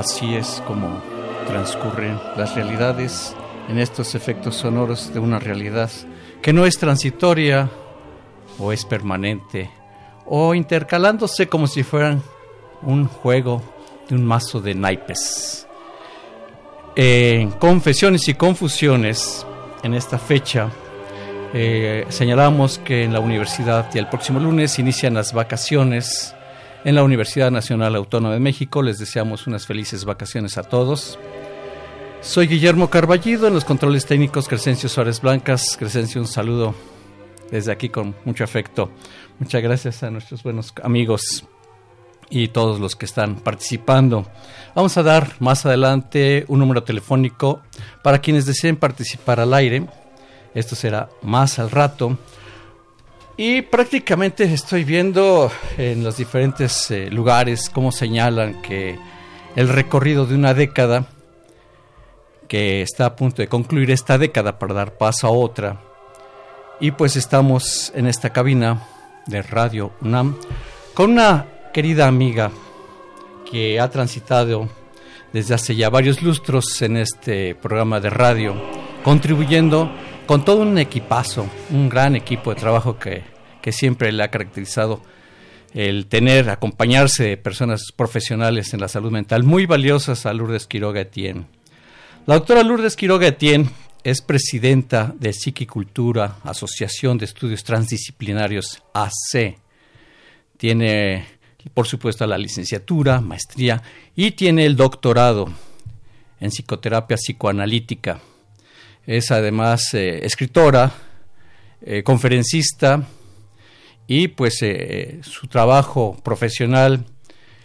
Así es como transcurren las realidades en estos efectos sonoros de una realidad que no es transitoria o es permanente o intercalándose como si fueran un juego de un mazo de naipes. En confesiones y confusiones, en esta fecha, eh, señalamos que en la universidad y el próximo lunes inician las vacaciones en la Universidad Nacional Autónoma de México. Les deseamos unas felices vacaciones a todos. Soy Guillermo Carballido en los controles técnicos Crescencio Suárez Blancas. Crescencio, un saludo desde aquí con mucho afecto. Muchas gracias a nuestros buenos amigos y todos los que están participando. Vamos a dar más adelante un número telefónico para quienes deseen participar al aire. Esto será más al rato. Y prácticamente estoy viendo en los diferentes eh, lugares cómo señalan que el recorrido de una década, que está a punto de concluir esta década para dar paso a otra, y pues estamos en esta cabina de Radio UNAM con una querida amiga que ha transitado desde hace ya varios lustros en este programa de radio, contribuyendo con todo un equipazo, un gran equipo de trabajo que, que siempre le ha caracterizado el tener, acompañarse de personas profesionales en la salud mental muy valiosas a Lourdes Quiroga Etienne. La doctora Lourdes Quiroga Etienne es presidenta de Psiquicultura, Asociación de Estudios Transdisciplinarios AC. Tiene, por supuesto, la licenciatura, maestría y tiene el doctorado en psicoterapia psicoanalítica. Es además eh, escritora, eh, conferencista y pues eh, su trabajo profesional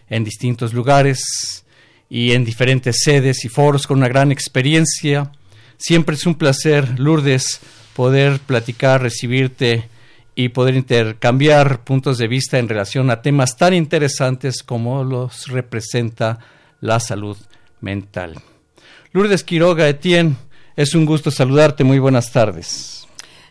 en distintos lugares y en diferentes sedes y foros con una gran experiencia. Siempre es un placer, Lourdes, poder platicar, recibirte y poder intercambiar puntos de vista en relación a temas tan interesantes como los representa la salud mental. Lourdes Quiroga Etienne, es un gusto saludarte. Muy buenas tardes.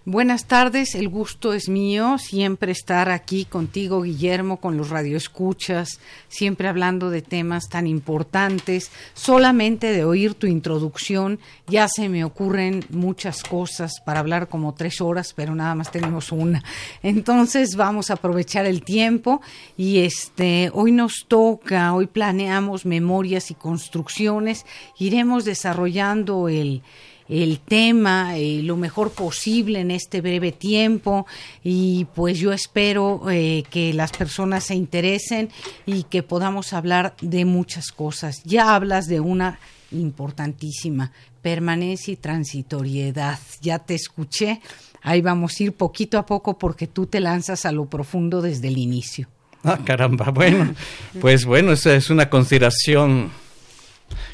Buenas tardes, el gusto es mío, siempre estar aquí contigo, Guillermo, con los radioescuchas, siempre hablando de temas tan importantes. Solamente de oír tu introducción ya se me ocurren muchas cosas para hablar como tres horas, pero nada más tenemos una. Entonces vamos a aprovechar el tiempo y este hoy nos toca, hoy planeamos memorias y construcciones, iremos desarrollando el el tema eh, lo mejor posible en este breve tiempo y pues yo espero eh, que las personas se interesen y que podamos hablar de muchas cosas. Ya hablas de una importantísima, permanencia y transitoriedad. Ya te escuché, ahí vamos a ir poquito a poco porque tú te lanzas a lo profundo desde el inicio. Ah, caramba, bueno, pues bueno, esa es una consideración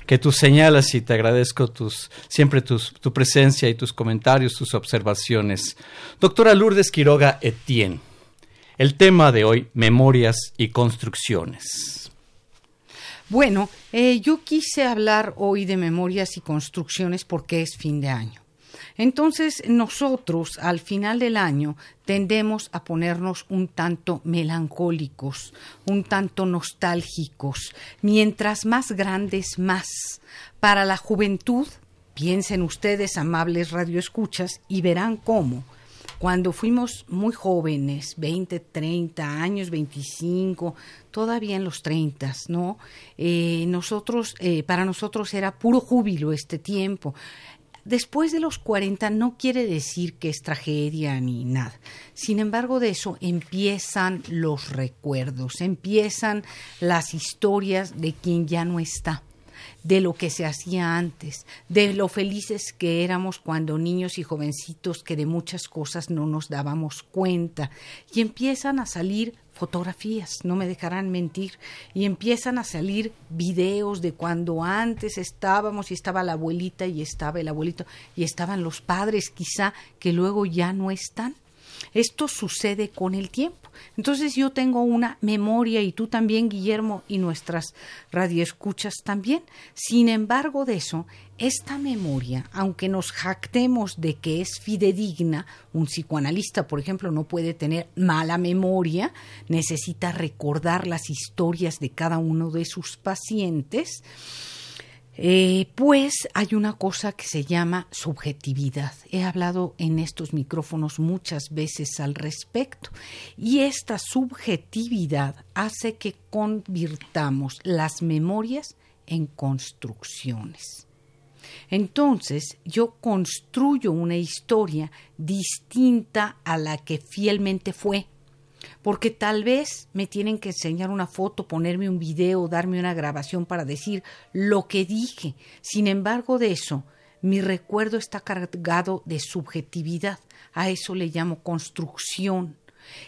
que tú señalas y te agradezco tus, siempre tus, tu presencia y tus comentarios, tus observaciones. Doctora Lourdes Quiroga Etienne, el tema de hoy, memorias y construcciones. Bueno, eh, yo quise hablar hoy de memorias y construcciones porque es fin de año. Entonces nosotros al final del año tendemos a ponernos un tanto melancólicos, un tanto nostálgicos, mientras más grandes más. Para la juventud, piensen ustedes, amables radioescuchas, y verán cómo cuando fuimos muy jóvenes, 20, 30 años, 25, todavía en los 30, ¿no? Eh, nosotros, eh, para nosotros era puro júbilo este tiempo. Después de los 40 no quiere decir que es tragedia ni nada. Sin embargo, de eso empiezan los recuerdos, empiezan las historias de quien ya no está de lo que se hacía antes, de lo felices que éramos cuando niños y jovencitos que de muchas cosas no nos dábamos cuenta y empiezan a salir fotografías, no me dejarán mentir, y empiezan a salir videos de cuando antes estábamos y estaba la abuelita y estaba el abuelito y estaban los padres quizá que luego ya no están. Esto sucede con el tiempo. Entonces yo tengo una memoria y tú también, Guillermo, y nuestras radioescuchas también. Sin embargo de eso, esta memoria, aunque nos jactemos de que es fidedigna, un psicoanalista, por ejemplo, no puede tener mala memoria, necesita recordar las historias de cada uno de sus pacientes, eh, pues hay una cosa que se llama subjetividad. He hablado en estos micrófonos muchas veces al respecto. Y esta subjetividad hace que convirtamos las memorias en construcciones. Entonces yo construyo una historia distinta a la que fielmente fue porque tal vez me tienen que enseñar una foto, ponerme un video, darme una grabación para decir lo que dije. Sin embargo, de eso, mi recuerdo está cargado de subjetividad. A eso le llamo construcción.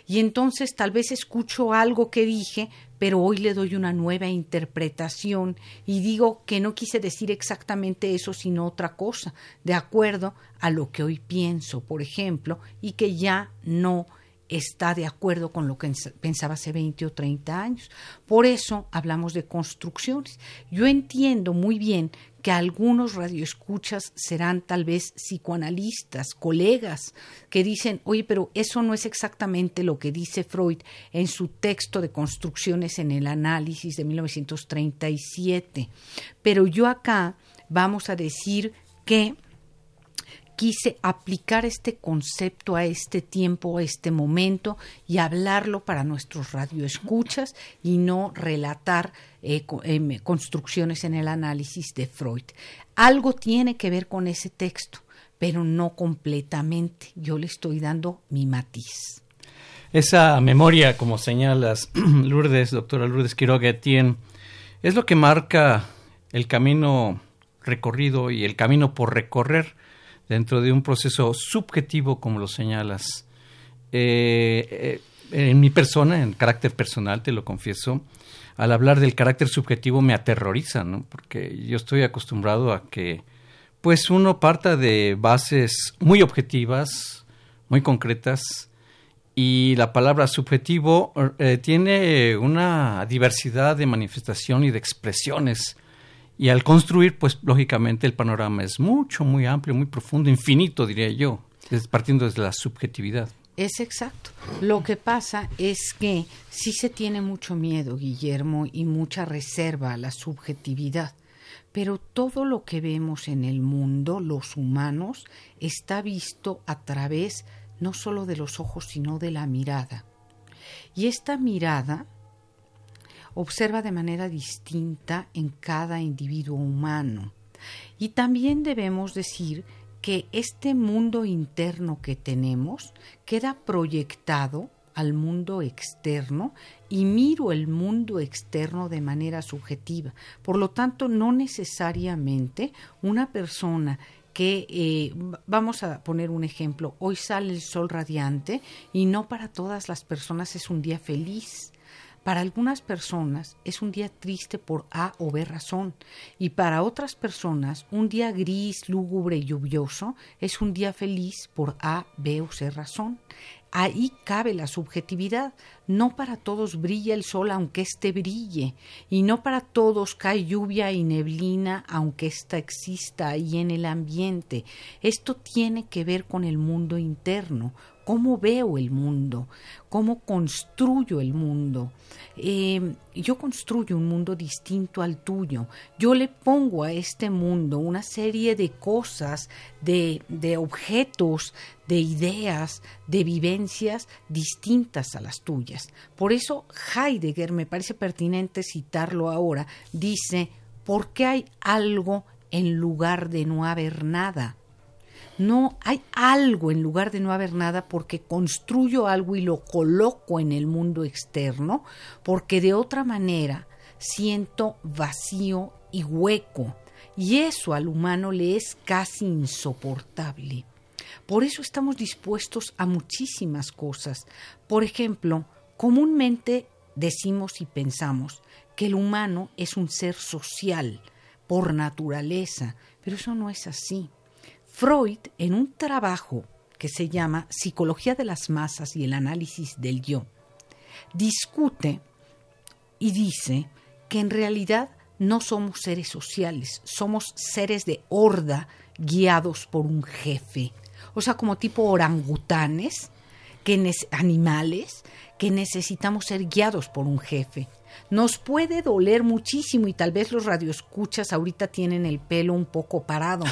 Y entonces tal vez escucho algo que dije, pero hoy le doy una nueva interpretación y digo que no quise decir exactamente eso, sino otra cosa, de acuerdo a lo que hoy pienso, por ejemplo, y que ya no está de acuerdo con lo que pensaba hace 20 o 30 años. Por eso hablamos de construcciones. Yo entiendo muy bien que algunos radioescuchas serán tal vez psicoanalistas, colegas, que dicen, oye, pero eso no es exactamente lo que dice Freud en su texto de construcciones en el análisis de 1937. Pero yo acá vamos a decir que quise aplicar este concepto a este tiempo, a este momento y hablarlo para nuestros radioescuchas y no relatar eh, em, construcciones en el análisis de Freud. Algo tiene que ver con ese texto, pero no completamente. Yo le estoy dando mi matiz. Esa memoria, como señalas, Lourdes, doctora Lourdes Quiroga tiene, es lo que marca el camino recorrido y el camino por recorrer dentro de un proceso subjetivo, como lo señalas. Eh, eh, en mi persona, en carácter personal, te lo confieso, al hablar del carácter subjetivo me aterroriza, ¿no? Porque yo estoy acostumbrado a que, pues, uno parta de bases muy objetivas, muy concretas, y la palabra subjetivo eh, tiene una diversidad de manifestación y de expresiones y al construir, pues lógicamente el panorama es mucho, muy amplio, muy profundo, infinito, diría yo, partiendo desde la subjetividad. Es exacto. Lo que pasa es que sí se tiene mucho miedo, Guillermo, y mucha reserva a la subjetividad. Pero todo lo que vemos en el mundo, los humanos, está visto a través no solo de los ojos, sino de la mirada. Y esta mirada observa de manera distinta en cada individuo humano. Y también debemos decir que este mundo interno que tenemos queda proyectado al mundo externo y miro el mundo externo de manera subjetiva. Por lo tanto, no necesariamente una persona que, eh, vamos a poner un ejemplo, hoy sale el sol radiante y no para todas las personas es un día feliz. Para algunas personas es un día triste por A o B razón y para otras personas un día gris, lúgubre y lluvioso es un día feliz por A, B o C razón. ahí cabe la subjetividad. No para todos brilla el sol aunque éste brille, y no para todos cae lluvia y neblina aunque ésta exista ahí en el ambiente. Esto tiene que ver con el mundo interno, cómo veo el mundo, cómo construyo el mundo. Eh, yo construyo un mundo distinto al tuyo. Yo le pongo a este mundo una serie de cosas, de, de objetos, de ideas, de vivencias distintas a las tuyas. Por eso Heidegger, me parece pertinente citarlo ahora, dice, ¿por qué hay algo en lugar de no haber nada? No hay algo en lugar de no haber nada porque construyo algo y lo coloco en el mundo externo, porque de otra manera siento vacío y hueco, y eso al humano le es casi insoportable. Por eso estamos dispuestos a muchísimas cosas. Por ejemplo, comúnmente decimos y pensamos que el humano es un ser social por naturaleza, pero eso no es así. Freud, en un trabajo que se llama Psicología de las Masas y el Análisis del Yo, discute y dice que en realidad no somos seres sociales, somos seres de horda guiados por un jefe. O sea, como tipo orangutanes, que animales, que necesitamos ser guiados por un jefe. Nos puede doler muchísimo y tal vez los radioescuchas ahorita tienen el pelo un poco parado.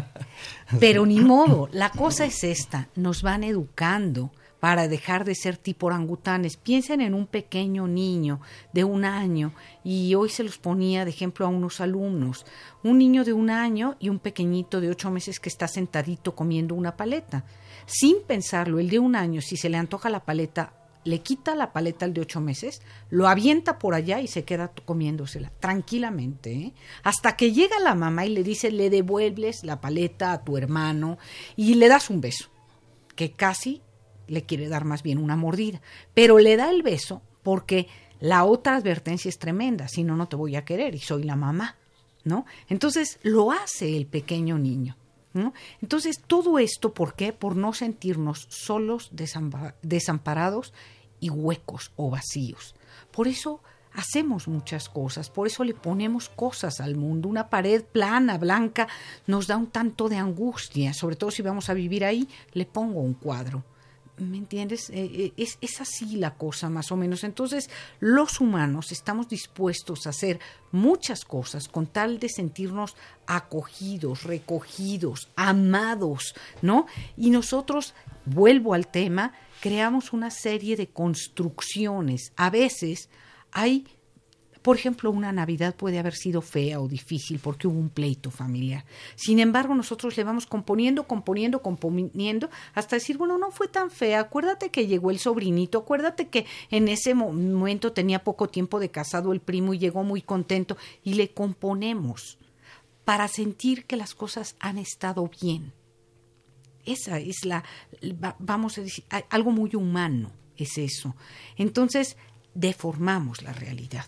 Pero ni modo, la cosa es esta, nos van educando para dejar de ser tipo orangutanes. Piensen en un pequeño niño de un año y hoy se los ponía de ejemplo a unos alumnos. Un niño de un año y un pequeñito de ocho meses que está sentadito comiendo una paleta. Sin pensarlo, el de un año, si se le antoja la paleta, le quita la paleta al de ocho meses, lo avienta por allá y se queda comiéndosela tranquilamente, ¿eh? hasta que llega la mamá y le dice, le devuelves la paleta a tu hermano y le das un beso, que casi le quiere dar más bien una mordida, pero le da el beso porque la otra advertencia es tremenda, si no, no te voy a querer y soy la mamá, ¿no? Entonces lo hace el pequeño niño. Entonces, todo esto, ¿por qué? Por no sentirnos solos, desamparados y huecos o vacíos. Por eso hacemos muchas cosas, por eso le ponemos cosas al mundo. Una pared plana, blanca, nos da un tanto de angustia, sobre todo si vamos a vivir ahí, le pongo un cuadro. ¿Me entiendes? Eh, eh, es, es, así la cosa, más o menos. Entonces, los humanos estamos dispuestos a hacer muchas cosas con tal de sentirnos acogidos, recogidos, amados, ¿no? Y nosotros, vuelvo al tema, creamos una serie de construcciones. A veces hay por ejemplo, una Navidad puede haber sido fea o difícil porque hubo un pleito familiar. Sin embargo, nosotros le vamos componiendo, componiendo, componiendo, hasta decir, bueno, no fue tan fea. Acuérdate que llegó el sobrinito, acuérdate que en ese momento tenía poco tiempo de casado el primo y llegó muy contento y le componemos para sentir que las cosas han estado bien. Esa es la, vamos a decir, algo muy humano es eso. Entonces, deformamos la realidad.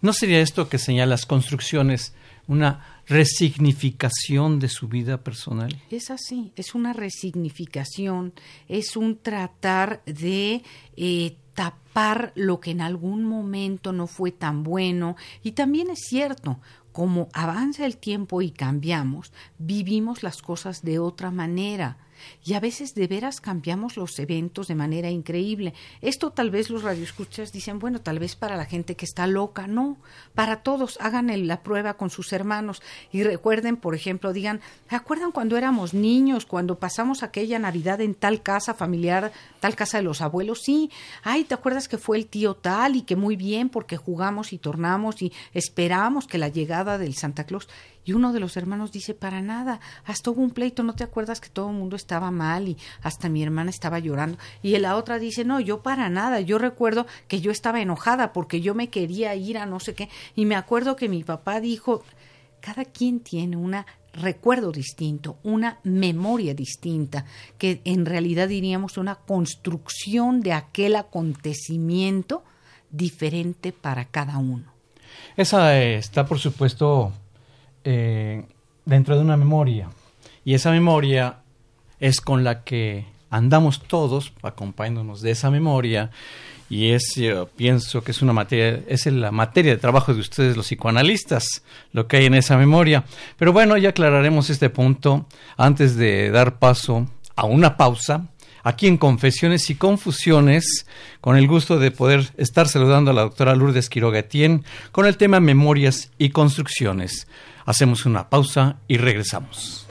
¿No sería esto que señalas construcciones una resignificación de su vida personal? Es así, es una resignificación, es un tratar de eh, tapar lo que en algún momento no fue tan bueno. Y también es cierto, como avanza el tiempo y cambiamos, vivimos las cosas de otra manera y a veces de veras cambiamos los eventos de manera increíble. Esto tal vez los radioescuchas dicen, bueno, tal vez para la gente que está loca, no, para todos, hagan la prueba con sus hermanos y recuerden, por ejemplo, digan, ¿se acuerdan cuando éramos niños, cuando pasamos aquella Navidad en tal casa familiar, tal casa de los abuelos? Sí, ay, ¿te acuerdas que fue el tío tal y que muy bien porque jugamos y tornamos y esperamos que la llegada del Santa Claus y uno de los hermanos dice, para nada, hasta hubo un pleito, ¿no te acuerdas que todo el mundo estaba mal y hasta mi hermana estaba llorando? Y la otra dice, no, yo para nada, yo recuerdo que yo estaba enojada porque yo me quería ir a no sé qué, y me acuerdo que mi papá dijo, cada quien tiene un recuerdo distinto, una memoria distinta, que en realidad diríamos una construcción de aquel acontecimiento diferente para cada uno. Esa está, por supuesto, eh, dentro de una memoria. Y esa memoria es con la que andamos todos acompañándonos de esa memoria y es, pienso que es una materia, es la materia de trabajo de ustedes los psicoanalistas, lo que hay en esa memoria. Pero bueno, ya aclararemos este punto antes de dar paso a una pausa aquí en Confesiones y Confusiones, con el gusto de poder estar saludando a la doctora Lourdes Quiroga con el tema Memorias y Construcciones. Hacemos una pausa y regresamos.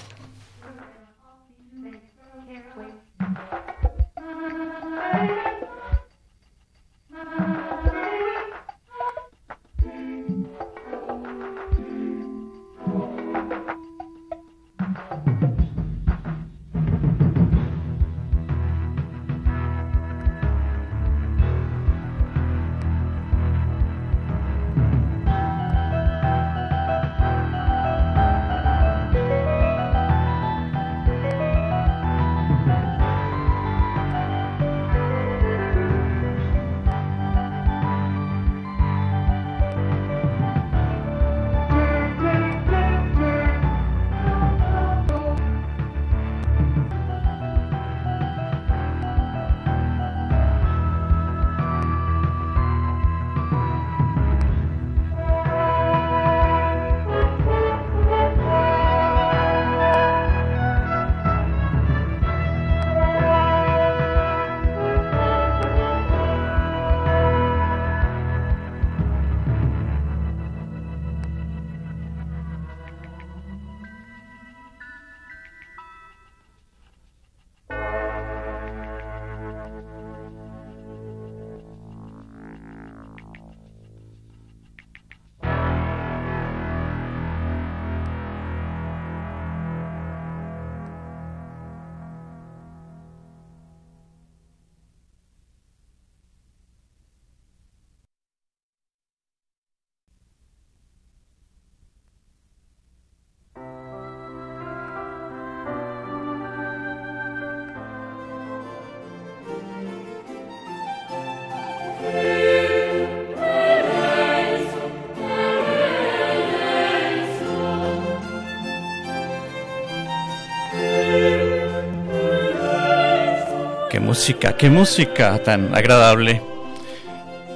Música, qué música tan agradable.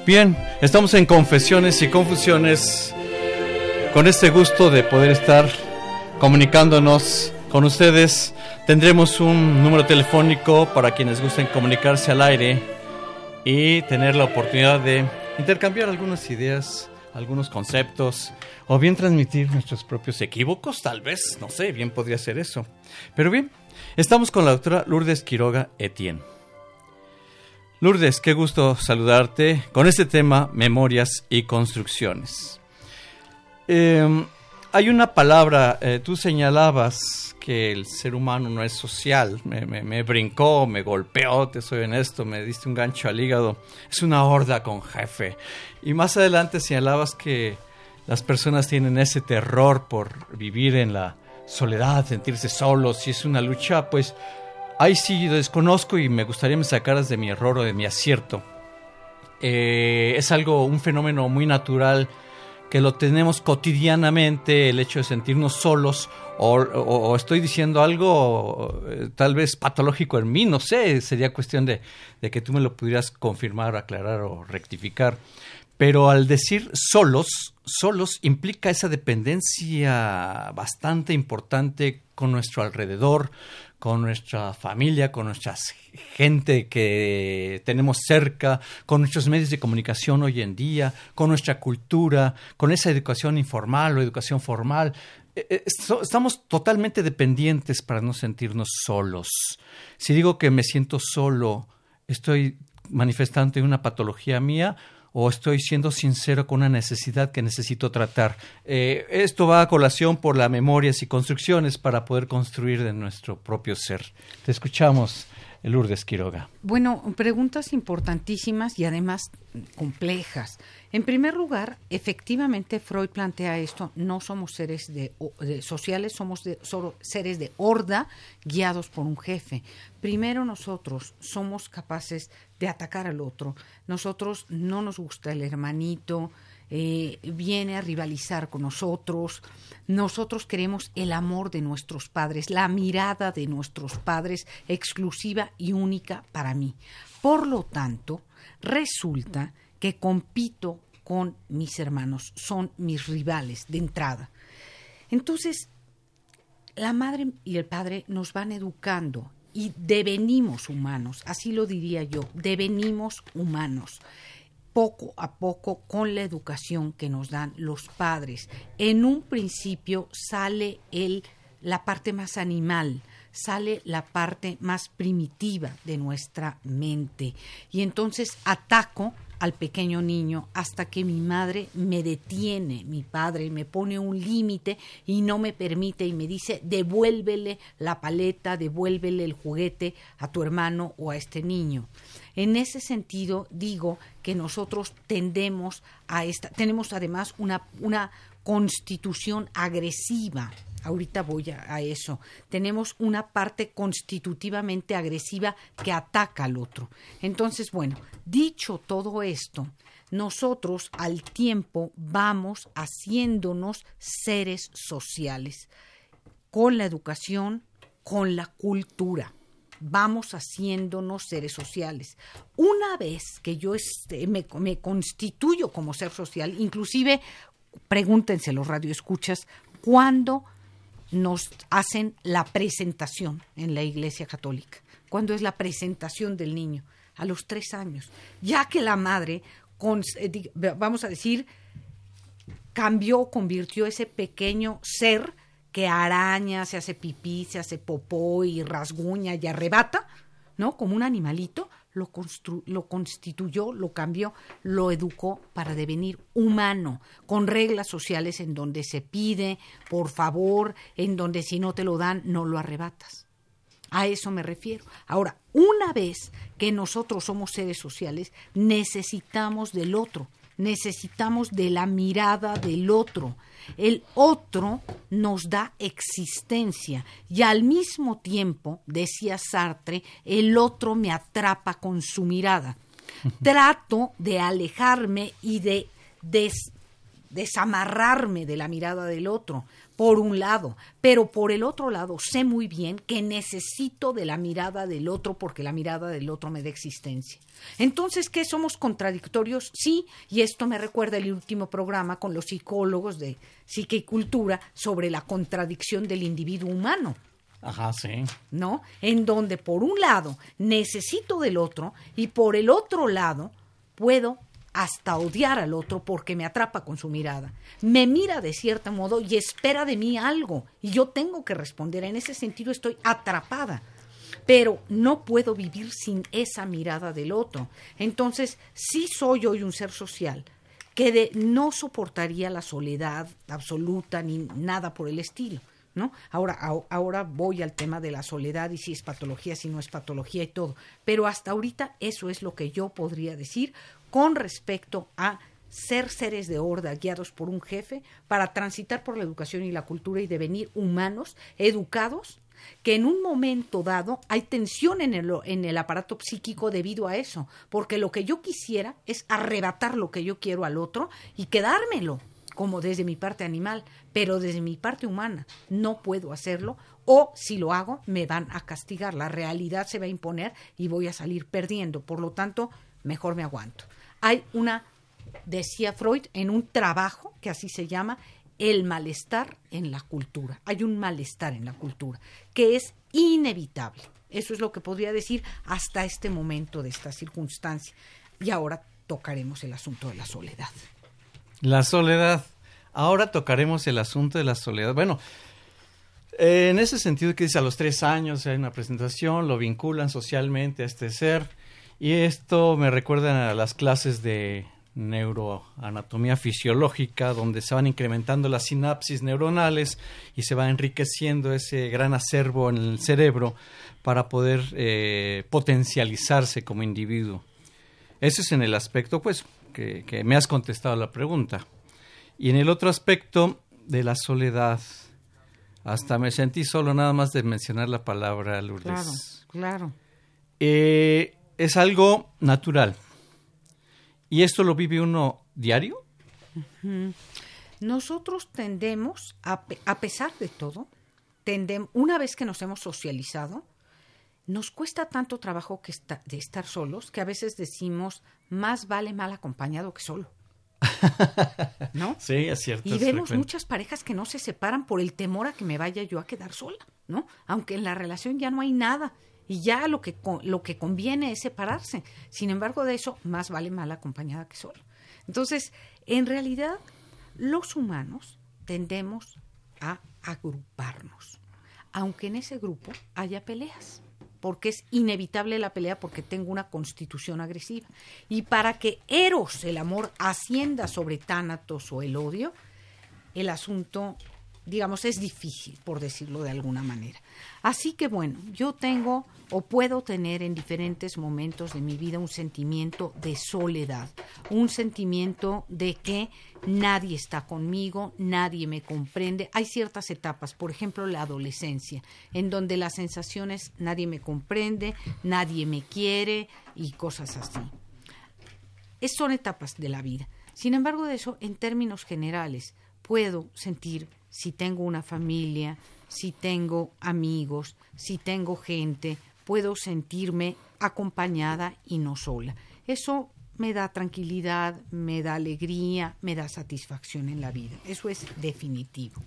Bien, estamos en Confesiones y Confusiones con este gusto de poder estar comunicándonos con ustedes. Tendremos un número telefónico para quienes gusten comunicarse al aire y tener la oportunidad de intercambiar algunas ideas, algunos conceptos o bien transmitir nuestros propios equívocos, tal vez, no sé, bien podría ser eso. Pero bien, estamos con la doctora Lourdes Quiroga Etienne. Lourdes, qué gusto saludarte con este tema, memorias y construcciones. Em, hay una palabra, eh, tú señalabas que el ser humano no es social, me, brincó, me golpeó, te soy honesto, me diste un gancho al hígado, es una horda con jefe. Y más adelante señalabas que las personas tienen ese terror por vivir en la soledad, sentirse solos, y es una lucha, pues Ahí sí desconozco y me gustaría me sacaras de mi error o de mi acierto. Eh, es algo, un fenómeno muy natural que lo tenemos cotidianamente, el hecho de sentirnos solos, o, estoy diciendo algo eh, tal vez patológico en mí, no sé, sería cuestión de, de, que tú me lo pudieras confirmar, aclarar o rectificar. Pero al decir solos, solos implica esa dependencia bastante importante con nuestro alrededor, con nuestra familia, con nuestra gente que tenemos cerca, con nuestros medios de comunicación hoy en día, con nuestra cultura, con esa educación informal o educación formal. Eh, eh, estamos totalmente dependientes para no sentirnos solos. Si digo que me siento solo, estoy manifestando una patología mía o estoy siendo sincero con una necesidad que necesito tratar. Eh, esto va a colación por las memorias y construcciones para poder construir de nuestro propio ser. Te escuchamos. Lourdes Quiroga. Bueno, preguntas importantísimas y además complejas. En primer lugar, efectivamente Freud plantea esto, no somos seres de, sociales, somos solo seres de horda guiados por un jefe. Primero nosotros somos capaces de atacar al otro. Nosotros no nos gusta el hermanito, eh, viene a rivalizar con nosotros. Nosotros queremos el amor de nuestros padres, la mirada de nuestros padres exclusiva y única para mí. Por lo tanto, resulta que compito con mis hermanos, son mis rivales de entrada. Entonces, la madre y el padre nos van educando y devenimos humanos, así lo diría yo, devenimos humanos poco a poco con la educación que nos dan los padres. En un principio sale el, la parte más animal, sale la parte más primitiva de nuestra mente y entonces ataco al pequeño niño hasta que mi madre me detiene, mi padre me pone un límite y no me permite y me dice devuélvele la paleta, devuélvele el juguete a tu hermano o a este niño. En ese sentido digo que nosotros tendemos a esta, tenemos además una, una constitución agresiva ahorita voy a, eso. Tenemos una parte constitutivamente agresiva que ataca al otro. Entonces, bueno, dicho todo esto, nosotros al tiempo vamos haciéndonos seres sociales con la educación, con la cultura. Vamos haciéndonos seres sociales. Una vez que yo me, me constituyo como ser social, inclusive pregúntense los radioescuchas, ¿cuándo nos hacen la presentación en la Iglesia Católica. ¿Cuándo es la presentación del niño? A los tres años. Ya que la madre, eh, vamos a decir, cambió, convirtió ese pequeño ser que araña, se hace pipí, se hace popó y rasguña y arrebata, ¿no? Como un animalito, lo, lo constituyó, lo cambió, lo educó para devenir humano, con reglas sociales en donde se pide, por favor, en donde si no te lo dan, no lo arrebatas. A eso me refiero. Ahora, una vez que nosotros somos seres sociales, necesitamos del otro, necesitamos de la mirada del otro. El otro nos da existencia y al mismo tiempo, decía Sartre, el otro me atrapa con su mirada. Trato de alejarme y de desamarrarme de la mirada del otro, por un lado, pero por el otro lado sé muy bien que necesito de la mirada del otro porque la mirada del otro me da existencia. Entonces, ¿qué somos contradictorios? Sí, y esto me recuerda el último programa con los psicólogos de psique y cultura sobre la contradicción del individuo humano. Ajá, sí. ¿No? En donde por un lado necesito del otro y por el otro lado puedo hasta odiar al otro porque me atrapa con su mirada. Me mira de cierto modo y espera de mí algo y yo tengo que responder. En ese sentido estoy atrapada. Pero no puedo vivir sin esa mirada del otro. Entonces, sí soy hoy un ser social que no soportaría la soledad absoluta ni nada por el estilo. ¿No? Ahora, ahora voy al tema de la soledad y si es patología, si no es patología y todo. Pero hasta ahorita eso es lo que yo podría decir con respecto a ser seres de horda guiados por un jefe para transitar por la educación y la cultura y devenir humanos educados que en un momento dado hay tensión en el, en el aparato psíquico debido a eso, porque lo que yo quisiera es arrebatar lo que yo quiero al otro y quedármelo, como desde mi parte animal, pero desde mi parte humana. No puedo hacerlo o si lo hago me van a castigar, la realidad se va a imponer y voy a salir perdiendo, por lo tanto, mejor me aguanto hay una, decía Freud, en un trabajo que así se llama, el malestar en la cultura. Hay un malestar en la cultura que es inevitable. Eso es lo que podría decir hasta este momento de esta circunstancia. Y ahora tocaremos el asunto de la soledad. La soledad. Ahora tocaremos el asunto de la soledad. Bueno, en ese sentido que dice a los tres años hay una presentación, lo vinculan socialmente a este ser y esto me recuerda a las clases de neuroanatomía fisiológica, donde se van incrementando las sinapsis neuronales y se va enriqueciendo ese gran acervo en el cerebro para poder eh, potencializarse como individuo. Ese es en el aspecto, pues, que, que, me has contestado la pregunta. Y en el otro aspecto de la soledad, hasta me sentí solo nada más de mencionar la palabra Lourdes. Claro, claro. Eh, es algo natural. ¿Y esto lo vive uno diario? Nosotros tendemos, a, a pesar de todo, tendem, una vez que nos hemos socializado, nos cuesta tanto trabajo que de estar solos que a veces decimos más vale mal acompañado que solo. ¿No? Sí, es cierto. Y vemos muchas parejas que no se separan por el temor a que me vaya yo a quedar sola, ¿no? Aunque en la relación ya no hay nada y ya lo que lo que conviene es separarse. Sin embargo, de eso más vale mal acompañada que sola. Entonces, en realidad los humanos tendemos a agruparnos, aunque en ese grupo haya peleas porque es inevitable la pelea porque tengo una constitución agresiva. Y para que Eros, el amor, ascienda sobre Tánatos o el odio, el asunto digamos, es difícil, por decirlo de alguna manera. Así que bueno, yo tengo o puedo tener en diferentes momentos de mi vida un sentimiento de soledad, un sentimiento de que nadie está conmigo, nadie me comprende. Hay ciertas etapas, por ejemplo, la adolescencia, en donde las sensaciones nadie me comprende, nadie me quiere y cosas así. Es, son etapas de la vida. Sin embargo, de eso, en términos generales, puedo sentir si tengo una familia, si tengo amigos, si tengo gente, puedo sentirme acompañada y no sola. Eso me da tranquilidad, me da alegría, me da satisfacción en la vida. Eso es definitivo.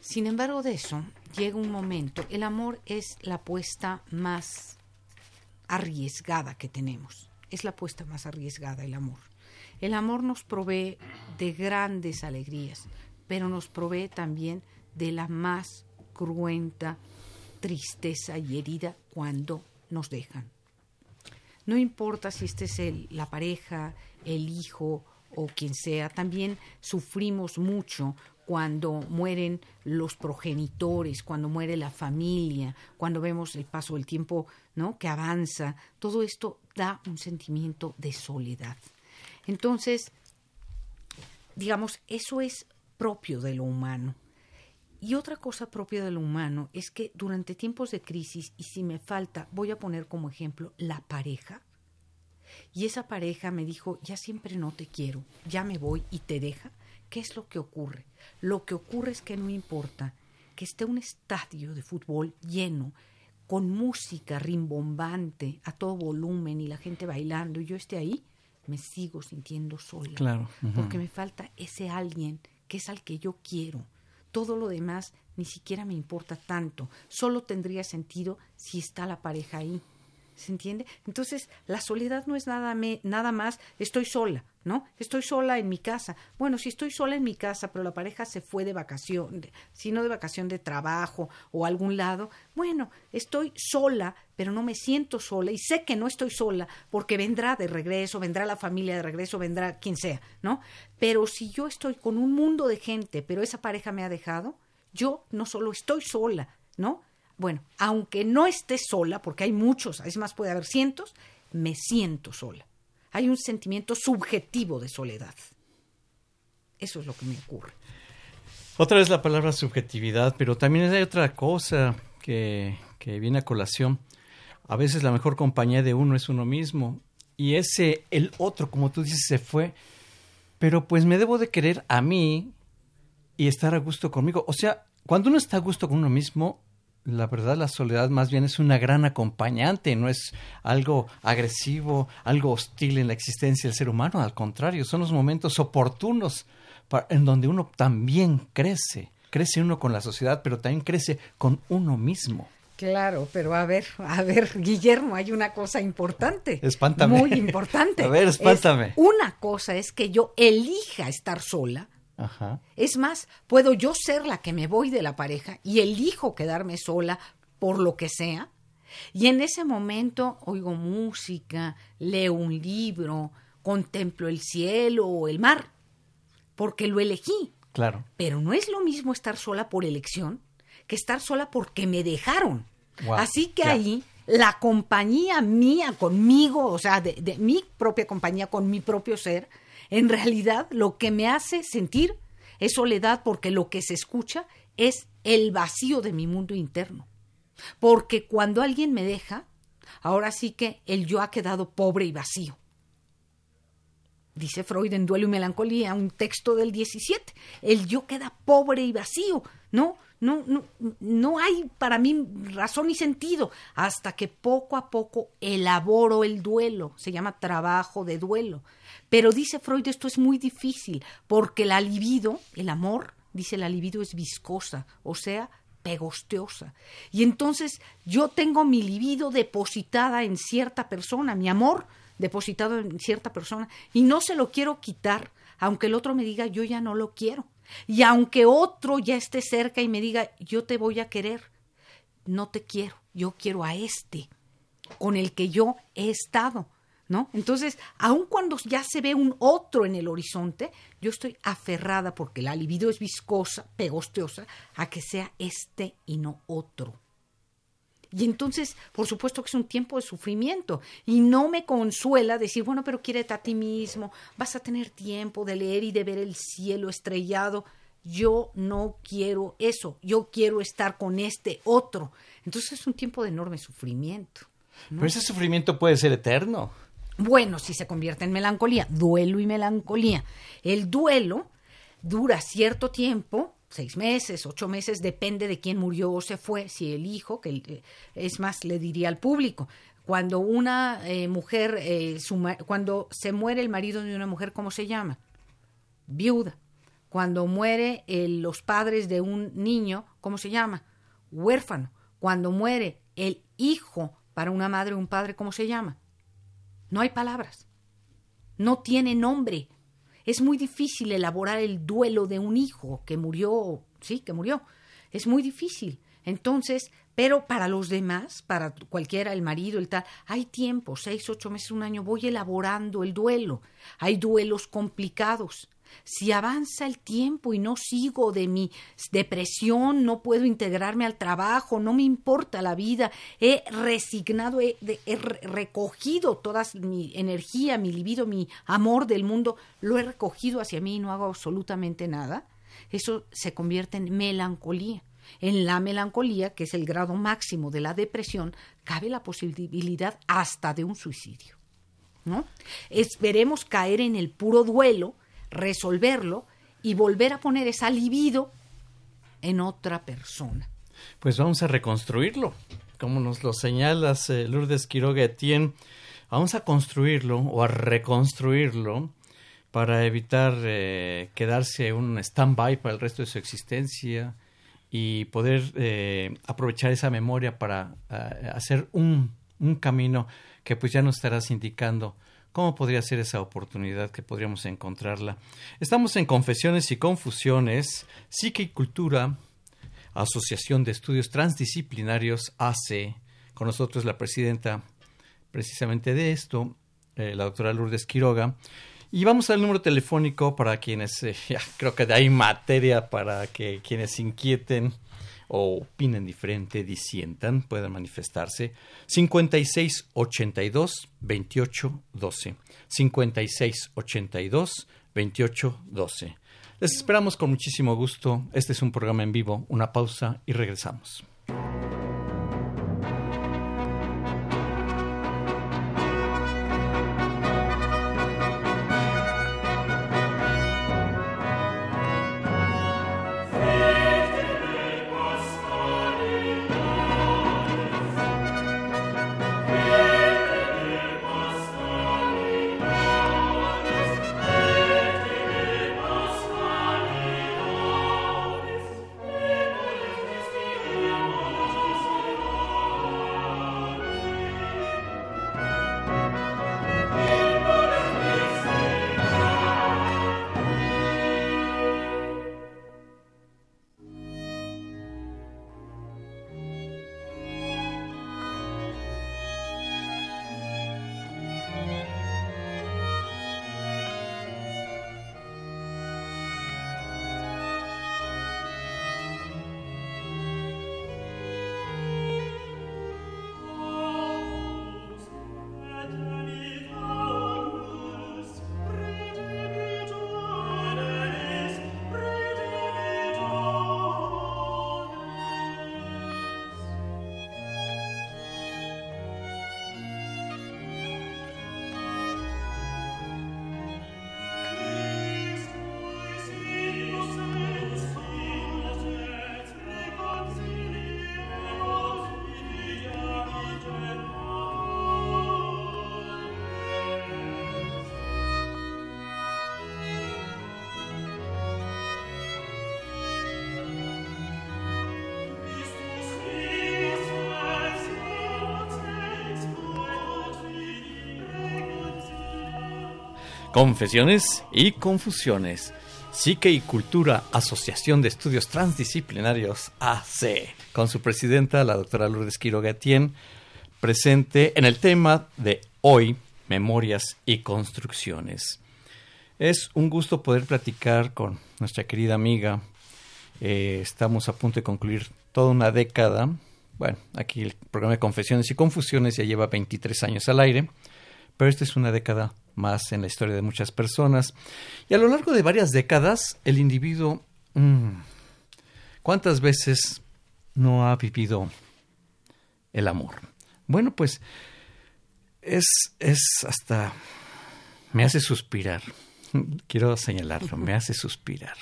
Sin embargo de eso, llega un momento, el amor es la apuesta más arriesgada que tenemos. Es la apuesta más arriesgada, el amor. El amor nos provee de grandes alegrías, pero nos provee también de la más cruenta tristeza y herida cuando nos dejan. No importa si este es el, la pareja, el hijo o quien sea, también sufrimos mucho cuando mueren los progenitores, cuando muere la familia, cuando vemos el paso del tiempo, ¿no? que avanza, todo esto da un sentimiento de soledad. Entonces, digamos, eso es propio de lo humano. Y otra cosa propia de lo humano es que durante tiempos de crisis, y si me falta, voy a poner como ejemplo la pareja, y esa pareja me dijo, ya siempre no te quiero, ya me voy y te deja, ¿qué es lo que ocurre? Lo que ocurre es que no importa que esté un estadio de fútbol lleno, con música rimbombante a todo volumen y la gente bailando, y yo esté ahí, me sigo sintiendo sola. Claro. Porque me falta ese alguien que es al que yo quiero. Todo lo demás ni siquiera me importa tanto. Solo tendría sentido si está la pareja ahí. ¿Se entiende? Entonces, la soledad no es nada, me, nada más, estoy sola, ¿no? Estoy sola en mi casa. Bueno, si estoy sola en mi casa, pero la pareja se fue de vacación, si no de vacación de trabajo o algún lado, bueno, estoy sola, pero no me siento sola y sé que no estoy sola porque vendrá de regreso, vendrá la familia de regreso, vendrá quien sea, ¿no? Pero si yo estoy con un mundo de gente, pero esa pareja me ha dejado, yo no solo estoy sola, ¿no? Bueno, aunque no esté sola, porque hay muchos, es más, puede haber cientos, me siento sola. Hay un sentimiento subjetivo de soledad. Eso es lo que me ocurre. Otra vez la palabra subjetividad, pero también hay otra cosa que, que viene a colación. A veces la mejor compañía de uno es uno mismo. Y ese, el otro, como tú dices, se fue. Pero pues me debo de querer a mí y estar a gusto conmigo. O sea, cuando uno está a gusto con uno mismo, la verdad la soledad más bien es una gran acompañante, no es algo agresivo, algo hostil en la existencia del ser humano, al contrario, son los momentos oportunos en donde uno también crece, crece uno con la sociedad, pero también crece con uno mismo. Claro, pero a ver, a ver, Guillermo, hay una cosa importante. Espántame. Muy importante. a ver, espántame. una cosa es que yo elija estar sola es más, puedo yo ser la que me voy de la pareja y elijo quedarme sola por lo que sea. Y en ese momento oigo música, leo un libro, contemplo el cielo o el mar, porque lo elegí. Claro. Pero no es lo mismo estar sola por elección que estar sola porque me dejaron. Así que ahí la compañía mía conmigo, o sea, de mi propia compañía con mi propio ser, en realidad, lo que me hace sentir es soledad porque lo que se escucha es el vacío de mi mundo interno. Porque cuando alguien me deja, ahora sí que el yo ha quedado pobre y vacío. dice Freud en Duelo y Melancolía, un texto del 17. El yo queda pobre y vacío, ¿no? No, no, no hay para mí razón ni sentido hasta que poco a poco elaboro el duelo. Se llama trabajo de duelo. Pero dice Freud, esto es muy difícil porque la libido, el amor, dice la libido es viscosa, o sea, pegosteosa. Y entonces yo tengo mi libido depositada en cierta persona, mi amor depositado en cierta persona, y no se lo quiero quitar, aunque el otro me diga yo ya no lo quiero. Y aunque otro ya esté cerca y me diga yo te voy a querer, no te quiero, yo quiero a este con el que yo he estado. ¿No? Entonces, aun cuando ya se ve un otro en el horizonte, yo estoy aferrada porque la libido es viscosa, pegosteosa, a que sea este y no otro. Y entonces, por supuesto que es un tiempo de sufrimiento. Y no me consuela decir, bueno, pero quiérete a ti mismo, vas a tener tiempo de leer y de ver el cielo estrellado. Yo no quiero eso, yo quiero estar con este otro. Entonces es un tiempo de enorme sufrimiento. Pero ese sufrimiento puede ser eterno. Bueno, si se convierte en melancolía, duelo y melancolía. El duelo dura cierto tiempo, seis meses, ocho meses, depende de quién murió o se fue, si el hijo, que eh, es más, le diría al público, cuando una eh, mujer, eh, cuando se muere el marido de una mujer, ¿cómo se llama? Viuda. Cuando muere los padres de un niño, ¿cómo se llama? Huérfano. Cuando muere el hijo para una madre o un padre, ¿cómo se llama? No hay palabras. No tiene nombre. Es muy difícil elaborar el duelo de un hijo que murió, sí, que murió. Es muy difícil. Entonces, pero para los demás, para cualquiera, el marido, el tal, hay tiempo, seis, ocho meses, un año, voy elaborando el duelo. Hay duelos complicados. Si avanza el tiempo y no sigo de mi depresión, no puedo integrarme al trabajo, no me importa la vida, he resignado, he, recogido toda mi energía, mi libido, mi amor del mundo, lo he recogido hacia mí y no hago absolutamente nada, eso se convierte en melancolía. En la melancolía, que es el grado máximo de la depresión, cabe la posibilidad hasta de un suicidio. ¿no? Esperemos caer en el puro duelo, resolverlo y volver a poner esa libido en otra persona. Pues vamos a reconstruirlo, como nos lo señalas, eh, Lourdes Quiroga Etienne. Vamos a construirlo o a reconstruirlo para evitar eh, quedarse un stand-by para el resto de su existencia y poder eh, aprovechar esa memoria para hacer un, un camino que pues ya nos estarás indicando ¿Cómo podría ser esa oportunidad que podríamos encontrarla? Estamos en Confesiones y Confusiones, Psique y Cultura, Asociación de Estudios Transdisciplinarios, AC. Con nosotros la presidenta precisamente de esto, eh, la doctora Lourdes Quiroga. Y vamos al número telefónico para quienes, eh, creo que hay materia para que quienes inquieten o opinen diferente, disientan, puedan manifestarse. 56 82 28 12. 56 82 28 12. Les esperamos con muchísimo gusto. Este es un programa en vivo. Una pausa y regresamos. Confesiones y confusiones. Psique y Cultura, Asociación de Estudios Transdisciplinarios, AC, con su presidenta, la doctora Lourdes Quiroga Etienne, presente en el tema de hoy, Memorias y Construcciones. Es un gusto poder platicar con nuestra querida amiga. Eh, estamos a punto de concluir toda una década. Bueno, aquí el programa de Confesiones y Confusiones ya lleva 23 años al aire, pero esta es una década más en la historia de muchas personas. Y a lo largo de varias décadas, el individuo, mm, ¿cuántas veces no ha vivido el amor? Bueno, pues es, es hasta... me hace suspirar. Quiero señalarlo, me hace suspirar.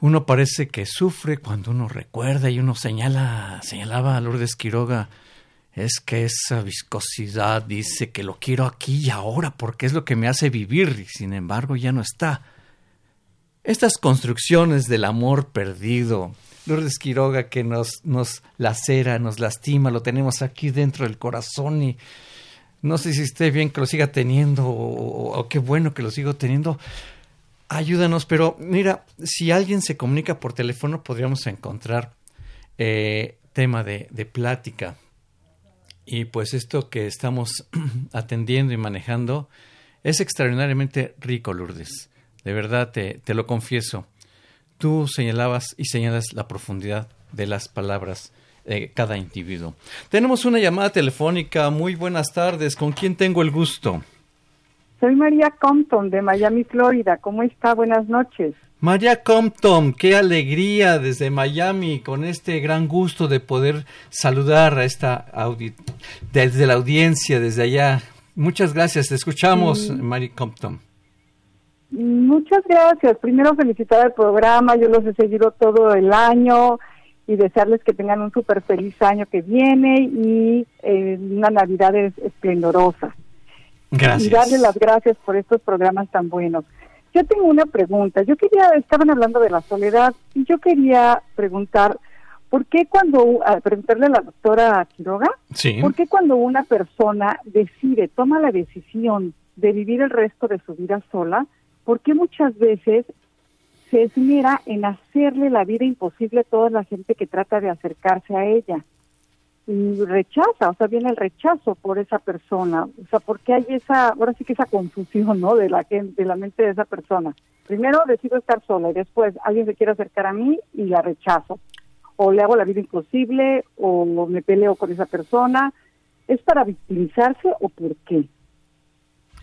Uno parece que sufre cuando uno recuerda y uno señala, señalaba a Lourdes Quiroga, es que esa viscosidad dice que lo quiero aquí y ahora porque es lo que me hace vivir y sin embargo ya no está. Estas construcciones del amor perdido, Lourdes Quiroga que nos, nos lacera, nos lastima, lo tenemos aquí dentro del corazón y no sé si esté bien que lo siga teniendo o, qué bueno que lo sigo teniendo. Ayúdanos, pero mira, si alguien se comunica por teléfono podríamos encontrar eh, tema de plática y pues esto que estamos atendiendo y manejando es extraordinariamente rico, Lourdes. De verdad, te, te lo confieso. Tú señalabas y señalas la profundidad de las palabras de cada individuo. Tenemos una llamada telefónica. Muy buenas tardes. ¿Con quién tengo el gusto? Soy María Compton de Miami, Florida. ¿Cómo está? Buenas noches. María Compton, qué alegría desde Miami, con este gran gusto de poder saludar a esta desde la audiencia, desde allá. Muchas gracias, te escuchamos, María Compton. Muchas gracias. Primero felicitar el programa, yo los he seguido todo el año y desearles que tengan un súper feliz año que viene y eh, una Navidad esplendorosa. Gracias. Y darle las gracias por estos programas tan buenos. Yo tengo una pregunta. Yo quería, estaban hablando de la soledad y yo quería preguntar, ¿por qué cuando, preguntarle a la doctora Quiroga, ¿por qué cuando una persona decide, toma la decisión de vivir el resto de su vida sola, por qué muchas veces se esmera en hacerle la vida imposible a toda la gente que trata de acercarse a ella? Y rechaza, o sea, viene el rechazo por esa persona, o sea, porque hay esa, ahora sí que esa confusión, ¿no? De la de la mente de esa persona. Primero decido estar sola y después alguien se quiere acercar a mí y la rechazo, o le hago la vida imposible, o me peleo con esa persona. ¿Es para victimizarse o por qué?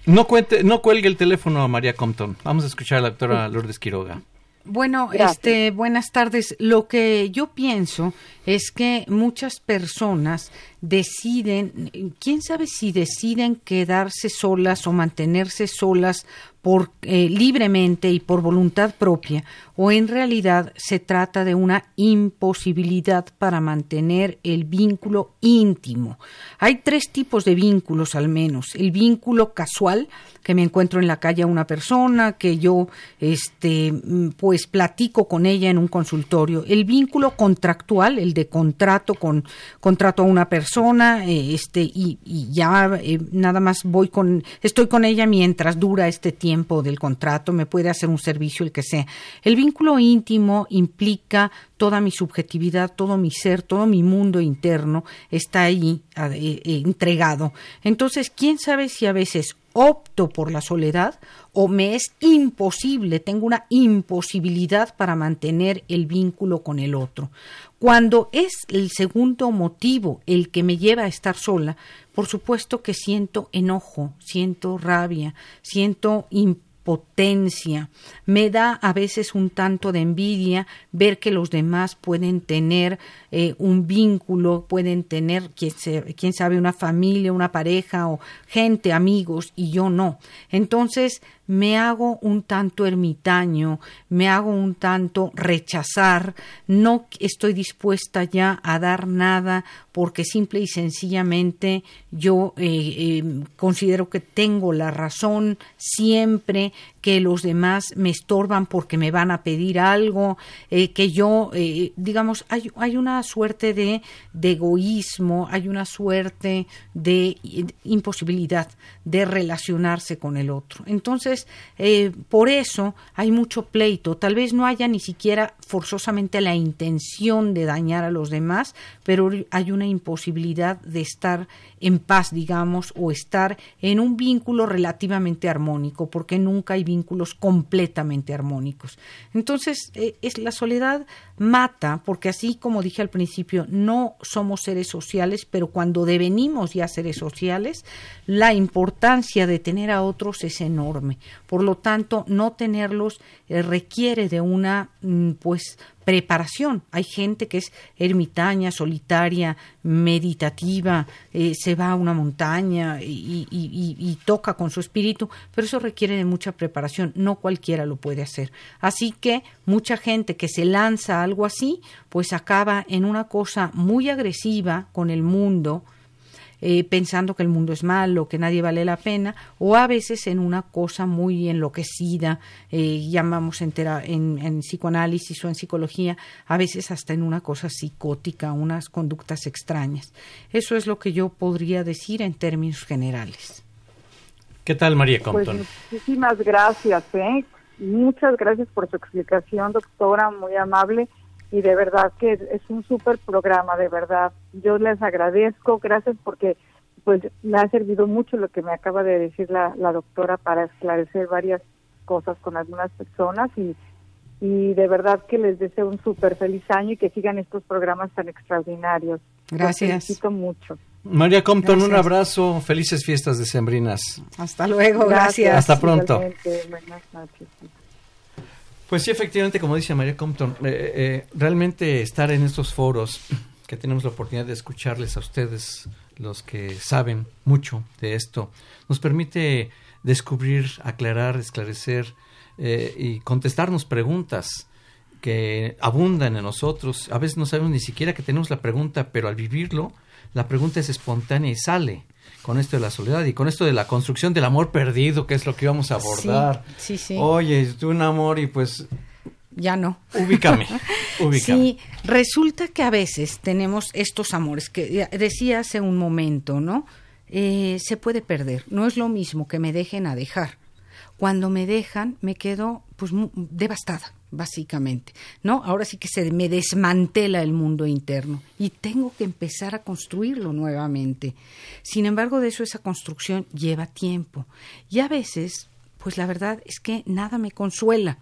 No cuente, no cuelgue el teléfono a María Compton. Vamos a escuchar a la doctora Lourdes Quiroga. Bueno, este, buenas tardes. Lo que yo pienso es que muchas personas deciden, quién sabe si deciden quedarse solas o mantenerse solas por eh, libremente y por voluntad propia o en realidad se trata de una imposibilidad para mantener el vínculo íntimo. Hay tres tipos de vínculos al menos. El vínculo casual, que me encuentro en la calle a una persona, que yo este pues platico con ella en un consultorio. El vínculo contractual, el de contrato con contrato a una persona, eh, este y, ya eh, nada más voy con estoy con ella mientras dura este tiempo del contrato, me puede hacer un servicio el que sea. Íntimo implica toda mi subjetividad, todo mi ser, todo mi mundo interno está ahí eh, eh, entregado. Entonces, ¿quién sabe si a veces opto por la soledad o me es imposible, tengo una imposibilidad para mantener el vínculo con el otro. Cuando es el segundo motivo el que me lleva a estar sola, por supuesto que siento enojo, siento rabia, siento potencia. Me da a veces un tanto de envidia ver que los demás pueden tener eh, un vínculo, pueden tener, quién sabe, una familia, una pareja o gente, amigos, y yo no. Entonces me hago un tanto ermitaño, me hago un tanto rechazar, no estoy dispuesta ya a dar nada porque simple y sencillamente yo eh, eh, considero que tengo la razón siempre, que los demás me estorban porque me van a pedir algo, eh, que yo, eh, digamos, hay, hay una suerte de, egoísmo, hay una suerte de imposibilidad de relacionarse con el otro. Entonces, eh, por eso hay mucho pleito. Tal vez no haya ni siquiera forzosamente la intención de dañar a los demás, pero hay una imposibilidad de estar en paz, digamos, o estar en un vínculo relativamente armónico, porque nunca hay vínculos completamente armónicos. Entonces, eh, es la soledad mata, porque así como dije al principio, no somos seres sociales, pero cuando devenimos ya seres sociales, la importancia de tener a otros es enorme. Por lo tanto, no tenerlos eh, requiere de una mm, pues preparación. Hay gente que es ermitaña, solitaria, meditativa, eh, se va a una montaña y, y, toca con su espíritu, pero eso requiere de mucha preparación. No cualquiera lo puede hacer. Así que mucha gente que se lanza algo así, pues acaba en una cosa muy agresiva con el mundo, eh, pensando que el mundo es malo, que nadie vale la pena, o a veces en una cosa muy enloquecida, eh, llamamos en, en, psicoanálisis o en psicología, a veces hasta en una cosa psicótica, unas conductas extrañas. Eso es lo que yo podría decir en términos generales. ¿Qué tal, María pues Compton? muchísimas gracias, ¿eh? Muchas gracias por su explicación, doctora, muy amable y de verdad que es un súper programa, de verdad. Yo les agradezco, gracias porque pues me ha servido mucho lo que me acaba de decir la, la doctora para esclarecer varias cosas con algunas personas y, y de verdad que les deseo un súper feliz año y que sigan estos programas tan extraordinarios. Gracias. Los felicito mucho. María Compton, un abrazo, felices fiestas decembrinas. Hasta luego, gracias. Hasta pronto. Buenas noches. Pues sí, efectivamente, como dice María Compton, eh, eh, realmente estar en estos foros, que tenemos la oportunidad de escucharles a ustedes, los que saben mucho de esto, nos permite descubrir, aclarar, esclarecer eh, y contestarnos preguntas que abundan en nosotros. A veces no sabemos ni siquiera que tenemos la pregunta, pero al vivirlo, la pregunta es espontánea y sale con esto de la soledad y con esto de la construcción del amor perdido, que es lo que vamos a abordar. Sí, sí. Oye, tú un amor y pues... Ya no. Ubícame, ubícame. Sí, resulta que a veces tenemos estos amores que decía hace un momento, ¿no? Eh, se puede perder. No es lo mismo que me dejen a dejar. Cuando me dejan, me quedo pues devastada básicamente, ¿no? Ahora sí que se me desmantela el mundo interno y tengo que empezar a construirlo nuevamente. Sin embargo, de eso esa construcción lleva tiempo y a veces, pues la verdad es que nada me consuela.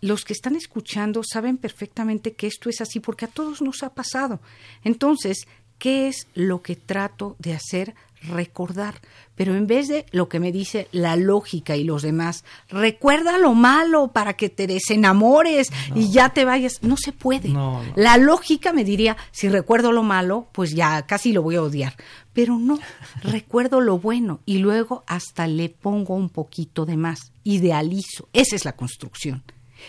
Los que están escuchando saben perfectamente que esto es así porque a todos nos ha pasado. Entonces, ¿qué es lo que trato de hacer recordar, pero en vez de lo que me dice la lógica y los demás, recuerda lo malo para que te desenamores y ya te vayas, no se puede. La lógica me diría, si recuerdo lo malo, pues ya casi lo voy a odiar, pero no, recuerdo lo bueno y luego hasta le pongo un poquito de más, idealizo, esa es la construcción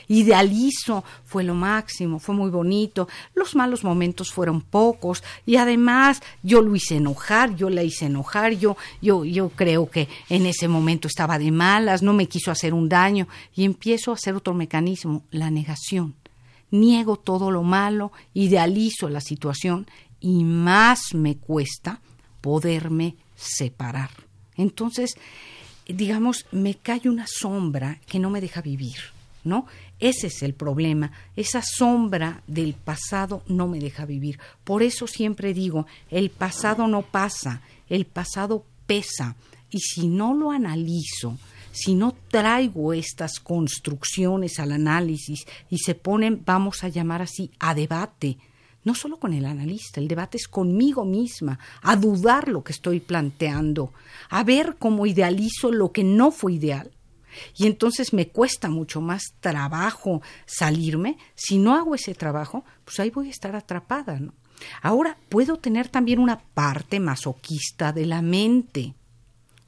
idealizo, fue lo máximo, fue muy bonito, los malos momentos fueron pocos y además yo lo hice enojar, yo la hice enojar, yo, yo, yo creo que en ese momento estaba de malas, no me quiso hacer un daño y empiezo a hacer otro mecanismo, la negación. Niego todo lo malo, idealizo la situación y más me cuesta poderme separar. Entonces, digamos, me cae una sombra que no me deja vivir. ¿no? Ese es el problema. Esa sombra del pasado no me deja vivir. Por eso siempre digo, el pasado no pasa, el pasado pesa. Y si no lo analizo, si no traigo estas construcciones al análisis y se ponen, vamos a llamar así, a debate, no solo con el analista, el debate es conmigo misma, a dudar lo que estoy planteando, a ver cómo idealizo lo que no fue ideal y entonces me cuesta mucho más trabajo salirme. Si no hago ese trabajo, pues ahí voy a estar atrapada, ¿no? Ahora puedo tener también una parte masoquista de la mente.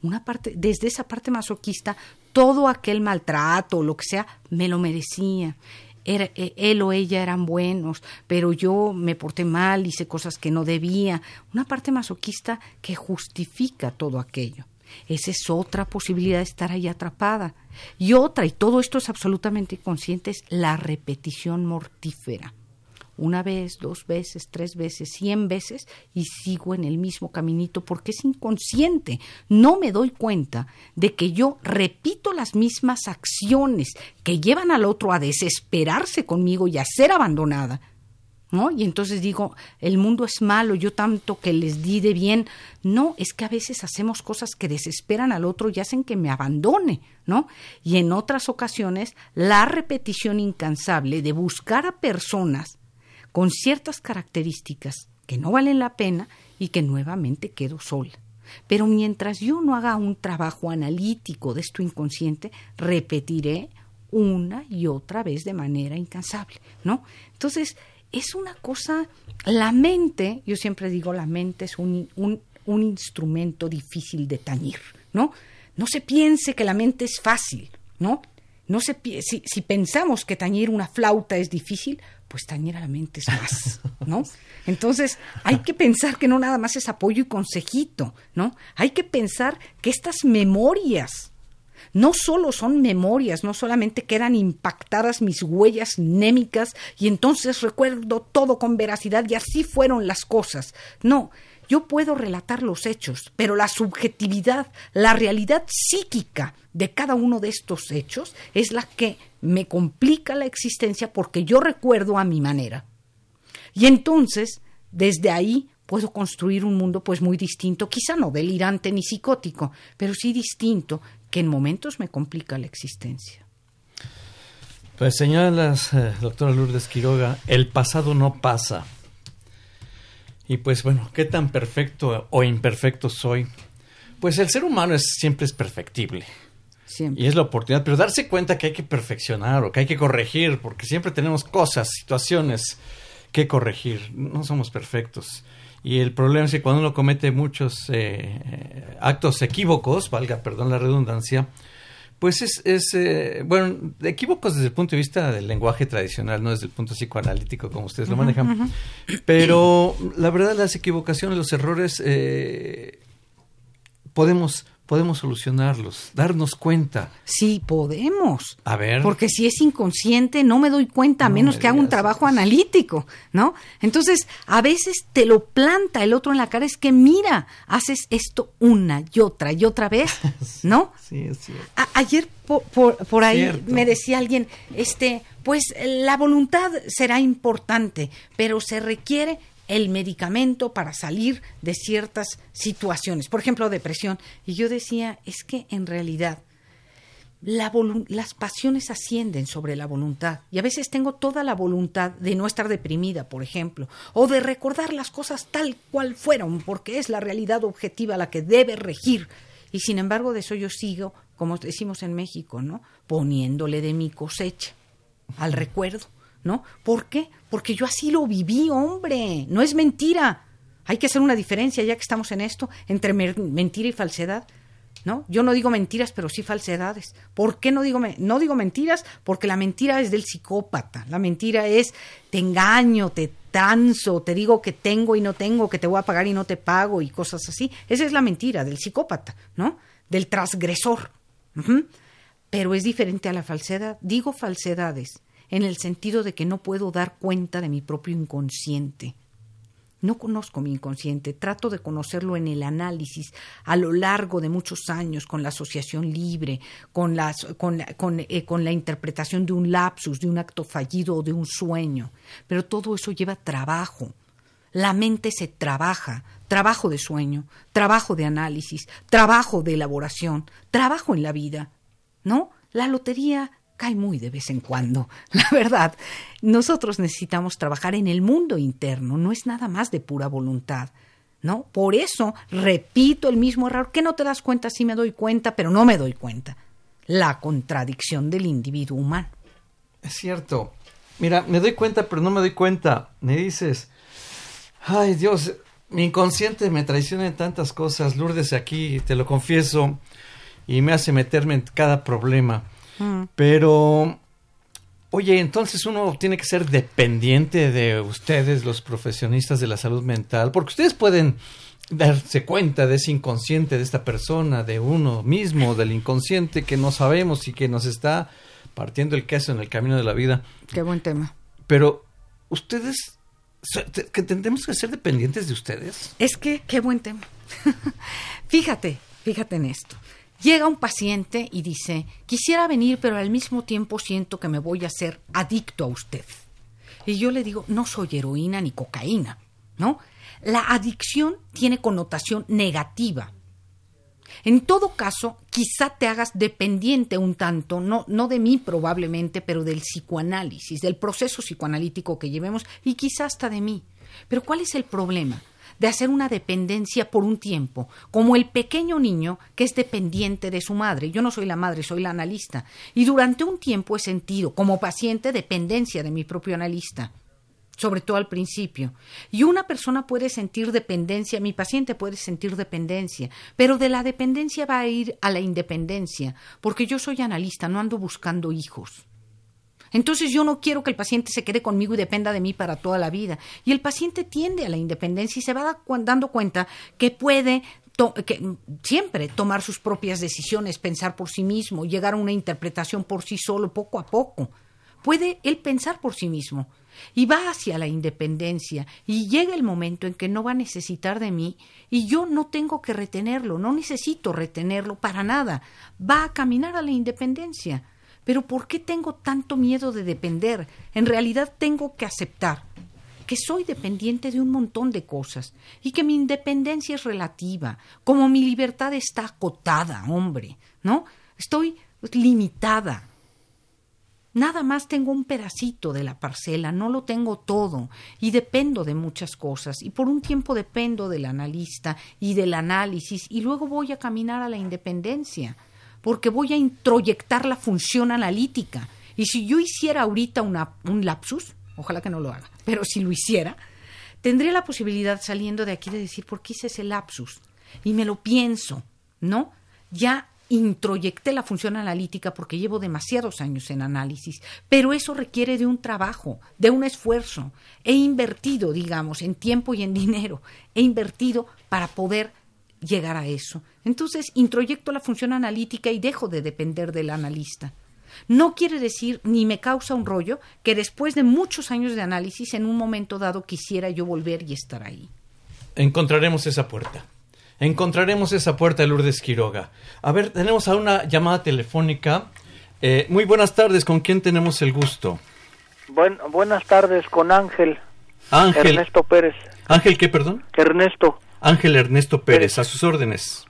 Una parte, desde esa parte masoquista, todo aquel maltrato, lo que sea, me lo merecía. E, él o ella eran buenos, pero yo me porté mal, hice cosas que no debía. Una parte masoquista que justifica todo aquello. Esa es otra posibilidad de estar ahí atrapada. Y otra, y todo esto es absolutamente inconsciente, es la repetición mortífera. Una vez, dos veces, tres veces, cien veces y sigo en el mismo caminito porque es inconsciente. No me doy cuenta de que yo repito las mismas acciones que llevan al otro a desesperarse conmigo y a ser abandonada ¿no? Y entonces digo, el mundo es malo, yo tanto que les di de bien. No, es que a veces hacemos cosas que desesperan al otro y hacen que me abandone, ¿no? Y en otras ocasiones, la repetición incansable de buscar a personas con ciertas características que no valen la pena y que nuevamente quedo sola. Pero mientras yo no haga un trabajo analítico de esto inconsciente, repetiré una y otra vez de manera incansable, ¿no? Entonces, es una cosa, la mente, yo siempre digo, la mente es un, un, un instrumento difícil de tañir, ¿no? No se piense que la mente es fácil, ¿no? No se, si, si pensamos que tañir una flauta es difícil, pues tañir a la mente es más, ¿no? Entonces, hay que pensar que no nada más es apoyo y consejito, ¿no? Hay que pensar que estas memorias no solo son memorias, no solamente quedan impactadas mis huellas némicas y entonces recuerdo todo con veracidad y así fueron las cosas. No, yo puedo relatar los hechos, pero la subjetividad, la realidad psíquica de cada uno de estos hechos es la que me complica la existencia porque yo recuerdo a mi manera. Y entonces, desde ahí puedo construir un mundo pues muy distinto, quizá no delirante ni psicótico, pero sí distinto, que en momentos me complica la existencia. Pues señalas, eh, doctora Lourdes Quiroga, el pasado no pasa. Y pues bueno, ¿qué tan perfecto o imperfecto soy? Pues el ser humano es, siempre es perfectible. Siempre. Y es la oportunidad, pero darse cuenta que hay que perfeccionar o que hay que corregir, porque siempre tenemos cosas, situaciones que corregir. No somos perfectos. Y el problema es que cuando uno comete muchos eh, actos equívocos, valga, perdón la redundancia, pues es, es eh, bueno, equívocos desde el punto de vista del lenguaje tradicional, no desde el punto psicoanalítico como ustedes lo manejan. Pero la verdad, las equivocaciones, los errores, eh, podemos podemos solucionarlos, darnos cuenta. Sí, podemos. A ver. Porque si es inconsciente, no me doy cuenta, a menos que haga un trabajo analítico, ¿no? Entonces, a veces te lo planta el otro en la cara, es que mira, haces esto una y otra y otra vez, ¿no? sí, es cierto. ayer por, por, ahí me decía alguien, este, pues la voluntad será importante, pero se requiere el medicamento para salir de ciertas situaciones, por ejemplo, depresión. Y yo decía, es que en realidad las pasiones ascienden sobre la voluntad. Y a veces tengo toda la voluntad de no estar deprimida, por ejemplo, o de recordar las cosas tal cual fueron, porque es la realidad objetiva la que debe regir. Y sin embargo, de eso yo sigo, como decimos en México, ¿no? Poniéndole de mi cosecha al recuerdo. ¿no? ¿Por qué? Porque yo así lo viví, hombre, no es mentira. Hay que hacer una diferencia, ya que estamos en esto, entre mentira y falsedad. ¿No? Yo no digo mentiras, pero sí falsedades. ¿Por qué no digo, no digo mentiras? Porque la mentira es del psicópata. La mentira es te engaño, te transo, te digo que tengo y no tengo, que te voy a pagar y no te pago y cosas así. Esa es la mentira del psicópata, ¿no? Del transgresor. Pero es diferente a la falsedad. Digo falsedades en el sentido de que no puedo dar cuenta de mi propio inconsciente. No conozco mi inconsciente, trato de conocerlo en el análisis a lo largo de muchos años con la asociación libre, con, las, con, con, eh, con, la interpretación de un lapsus, de un acto fallido o de un sueño. Pero todo eso lleva trabajo. La mente se trabaja, trabajo de sueño, trabajo de análisis, trabajo de elaboración, trabajo en la vida. ¿No? La lotería cae muy de vez en cuando. La verdad, nosotros necesitamos trabajar en el mundo interno, no es nada más de pura voluntad. ¿No? Por eso repito el mismo error, que no te das cuenta, sí me doy cuenta, pero no me doy cuenta. La contradicción del individuo humano. Es cierto. Mira, me doy cuenta, pero no me doy cuenta. Me dices, ay Dios, mi inconsciente me traiciona en tantas cosas. Lourdes aquí, te lo confieso, y me hace meterme en cada problema. Pero, oye, entonces uno tiene que ser dependiente de ustedes, los profesionistas de la salud mental, porque ustedes pueden darse cuenta de ese inconsciente de esta persona, de uno mismo, del inconsciente que no sabemos y que nos está partiendo el queso en el camino de la vida. Qué buen tema. Pero ustedes que tendremos que ser dependientes de ustedes. Es que qué buen tema. fíjate, fíjate en esto. Llega un paciente y dice, quisiera venir, pero al mismo tiempo siento que me voy a hacer adicto a usted. Y yo le digo, no soy heroína ni cocaína, ¿no? La adicción tiene connotación negativa. En todo caso, quizá te hagas dependiente un tanto, no, no de mí probablemente, pero del psicoanálisis, del proceso psicoanalítico que llevemos y quizá hasta de mí. Pero ¿cuál es el problema? De hacer una dependencia por un tiempo, como el pequeño niño que es dependiente de su madre. Yo no soy la madre, soy la analista. Y durante un tiempo he sentido, como paciente, dependencia de mi propio analista sobre todo al principio. Y una persona puede sentir dependencia, mi paciente puede sentir dependencia, pero de la dependencia va a ir a la independencia, porque yo soy analista, no ando buscando hijos. Entonces yo no quiero que el paciente se quede conmigo y dependa de mí para toda la vida. Y el paciente tiende a la independencia y se va dando cuenta que puede siempre tomar sus propias decisiones, pensar por sí mismo, llegar a una interpretación por sí solo, poco a poco. Puede él pensar por sí mismo y va hacia la independencia y llega el momento en que no va a necesitar de mí y yo no tengo que retenerlo, no necesito retenerlo para nada, va a caminar a la independencia. Pero ¿por qué tengo tanto miedo de depender? En realidad tengo que aceptar que soy dependiente de un montón de cosas y que mi independencia es relativa, como mi libertad está acotada, hombre, ¿no? Estoy limitada. Nada más tengo un pedacito de la parcela, no lo tengo todo y dependo de muchas cosas y por un tiempo dependo del analista y del análisis y luego voy a caminar a la independencia porque voy a introyectar la función analítica. Y si yo hiciera ahorita un lapsus, ojalá que no lo haga, pero si lo hiciera, tendría la posibilidad saliendo de aquí de decir, ¿por qué hice ese lapsus? Y me lo pienso, ¿no? Ya introyecté la función analítica porque llevo demasiados años en análisis, pero eso requiere de un trabajo, de un esfuerzo. He invertido, digamos, en tiempo y en dinero, he invertido para poder llegar a eso. Entonces, introyecto la función analítica y dejo de depender del analista. No quiere decir, ni me causa un rollo, que después de muchos años de análisis, en un momento dado quisiera yo volver y estar ahí. Encontraremos esa puerta. Encontraremos esa puerta de Lourdes Quiroga. A ver, tenemos a una llamada telefónica. Eh, muy buenas tardes, ¿con quién tenemos el gusto? buenas tardes, con Ángel. Ángel. Ernesto Pérez. Ángel, ¿qué, perdón? Ernesto. Ángel Ernesto Pérez, a sus órdenes.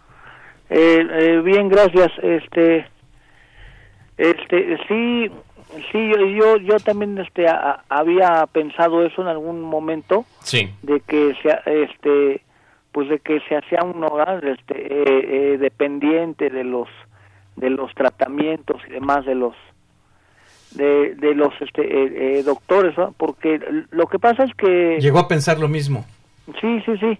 Eh, eh, bien, gracias. Este, este, sí, sí, yo, yo, también, este, había pensado eso en algún momento. Sí. De que, sea, este, pues de que se hacía un hogar, este, eh, dependiente de los, de los tratamientos y demás de los, de, de los, este, doctores, porque lo que pasa es que. Llegó a pensar lo mismo. Sí, sí, sí.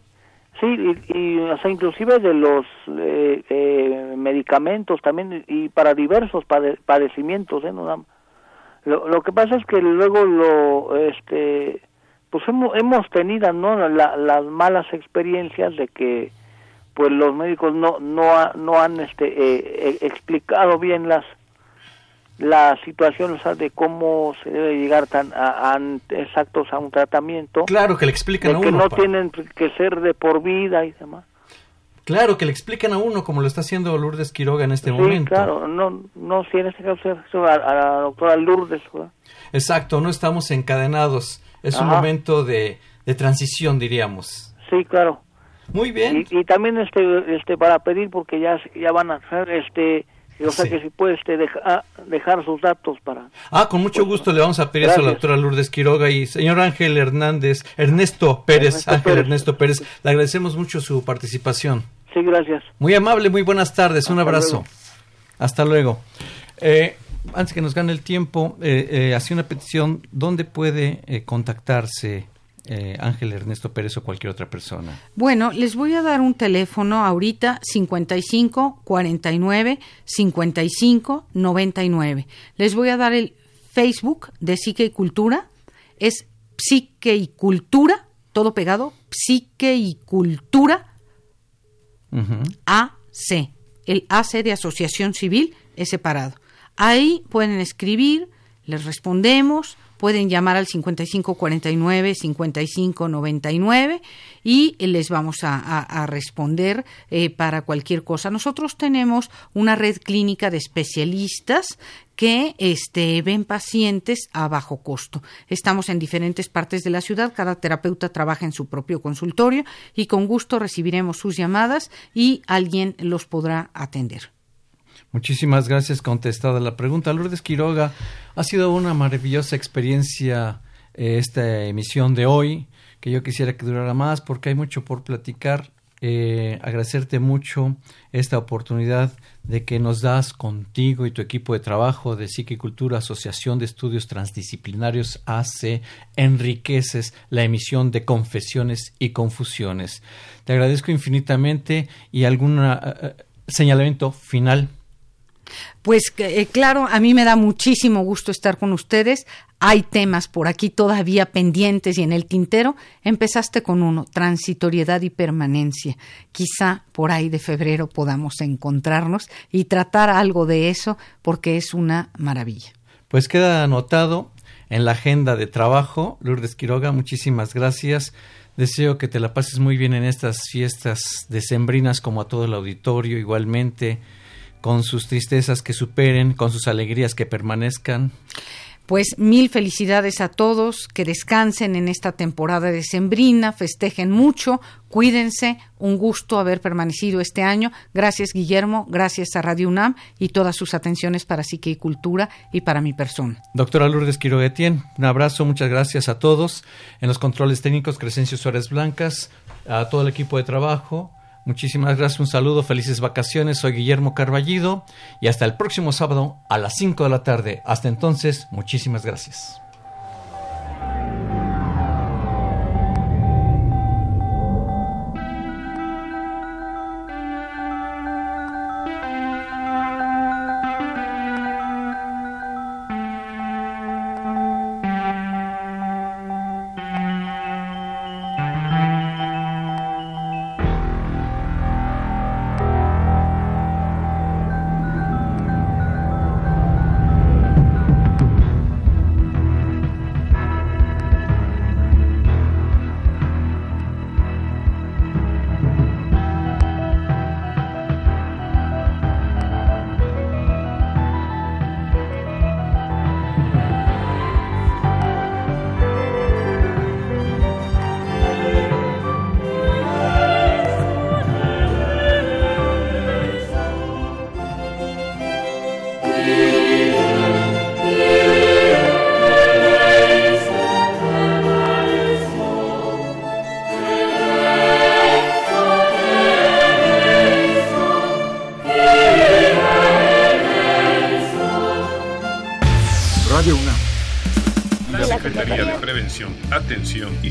Sí, y, o sea, inclusive de los eh, eh, medicamentos también y para diversos padecimientos, ¿eh? No, lo, lo que pasa es que luego lo, este, pues hemos, hemos tenido, ¿no? las malas experiencias de que, pues los médicos no, no, no han, este, eh, explicado bien las la situación de cómo se debe llegar tan a, exactos a un tratamiento. Claro que le explican a uno. Que no tienen que ser de por vida y demás. Claro que le explican a uno como lo está haciendo Lourdes Quiroga en este momento. claro, no, no, si en este caso a, a la doctora Lourdes. Exacto, no estamos encadenados. Es un momento de, de transición, diríamos. Sí, claro. Muy bien. Y, y, también este, este para pedir porque ya, ya van a hacer este o sea que si puede este, ah, dejar sus datos para... Ah, con mucho gusto le vamos a pedir eso a la doctora Lourdes Quiroga y señor Ángel Hernández, Ernesto Pérez, Ángel Ernesto Pérez, le agradecemos mucho su participación. Sí, gracias. Muy amable, muy buenas tardes, un abrazo. Hasta luego. Eh, antes que nos gane el tiempo, eh, eh, hacía una petición, ¿dónde puede eh, contactarse eh, Ángel Ernesto Pérez o cualquier otra persona? Bueno, les voy a dar un teléfono ahorita 55 49 55 99. Les voy a dar el Facebook de Psique y Cultura. Es Psique y Cultura, todo pegado, Psique y Cultura AC. El AC de Asociación Civil es separado. Ahí pueden escribir, les respondemos, pueden llamar al 5549-5599 y les vamos a, responder eh, para cualquier cosa. Nosotros tenemos una red clínica de especialistas que este, ven pacientes a bajo costo. Estamos en diferentes partes de la ciudad, cada terapeuta trabaja en su propio consultorio y con gusto recibiremos sus llamadas y alguien los podrá atender. Muchísimas gracias. Contestada la pregunta. Lourdes Quiroga, ha sido una maravillosa experiencia eh, esta emisión de hoy, que yo quisiera que durara más porque hay mucho por platicar. Eh, agradecerte mucho esta oportunidad de que nos das contigo y tu equipo de trabajo de Psiquicultura, Asociación de Estudios Transdisciplinarios AC, enriqueces la emisión de confesiones y confusiones. Te agradezco infinitamente y algún eh, señalamiento final pues eh, claro, a mí me da muchísimo gusto estar con ustedes. Hay temas por aquí todavía pendientes y en el tintero. Empezaste con uno, transitoriedad y permanencia. Quizá por ahí de febrero podamos encontrarnos y tratar algo de eso porque es una maravilla. Pues queda anotado en la agenda de trabajo. Lourdes Quiroga, muchísimas gracias. Deseo que te la pases muy bien en estas fiestas decembrinas como a todo el auditorio igualmente con sus tristezas que superen, con sus alegrías que permanezcan. Pues mil felicidades a todos, que descansen en esta temporada de Sembrina, festejen mucho, cuídense, un gusto haber permanecido este año. Gracias Guillermo, gracias a Radio UNAM y todas sus atenciones para Psique y Cultura y para mi persona. Doctora Lourdes Quiroguetien, un abrazo, muchas gracias a todos. En los controles técnicos, Crescencio Suárez Blancas, a todo el equipo de trabajo, Muchísimas gracias, un saludo, felices vacaciones. Soy Guillermo Carballido y hasta el próximo sábado a las 5 de la tarde. Hasta entonces, muchísimas gracias.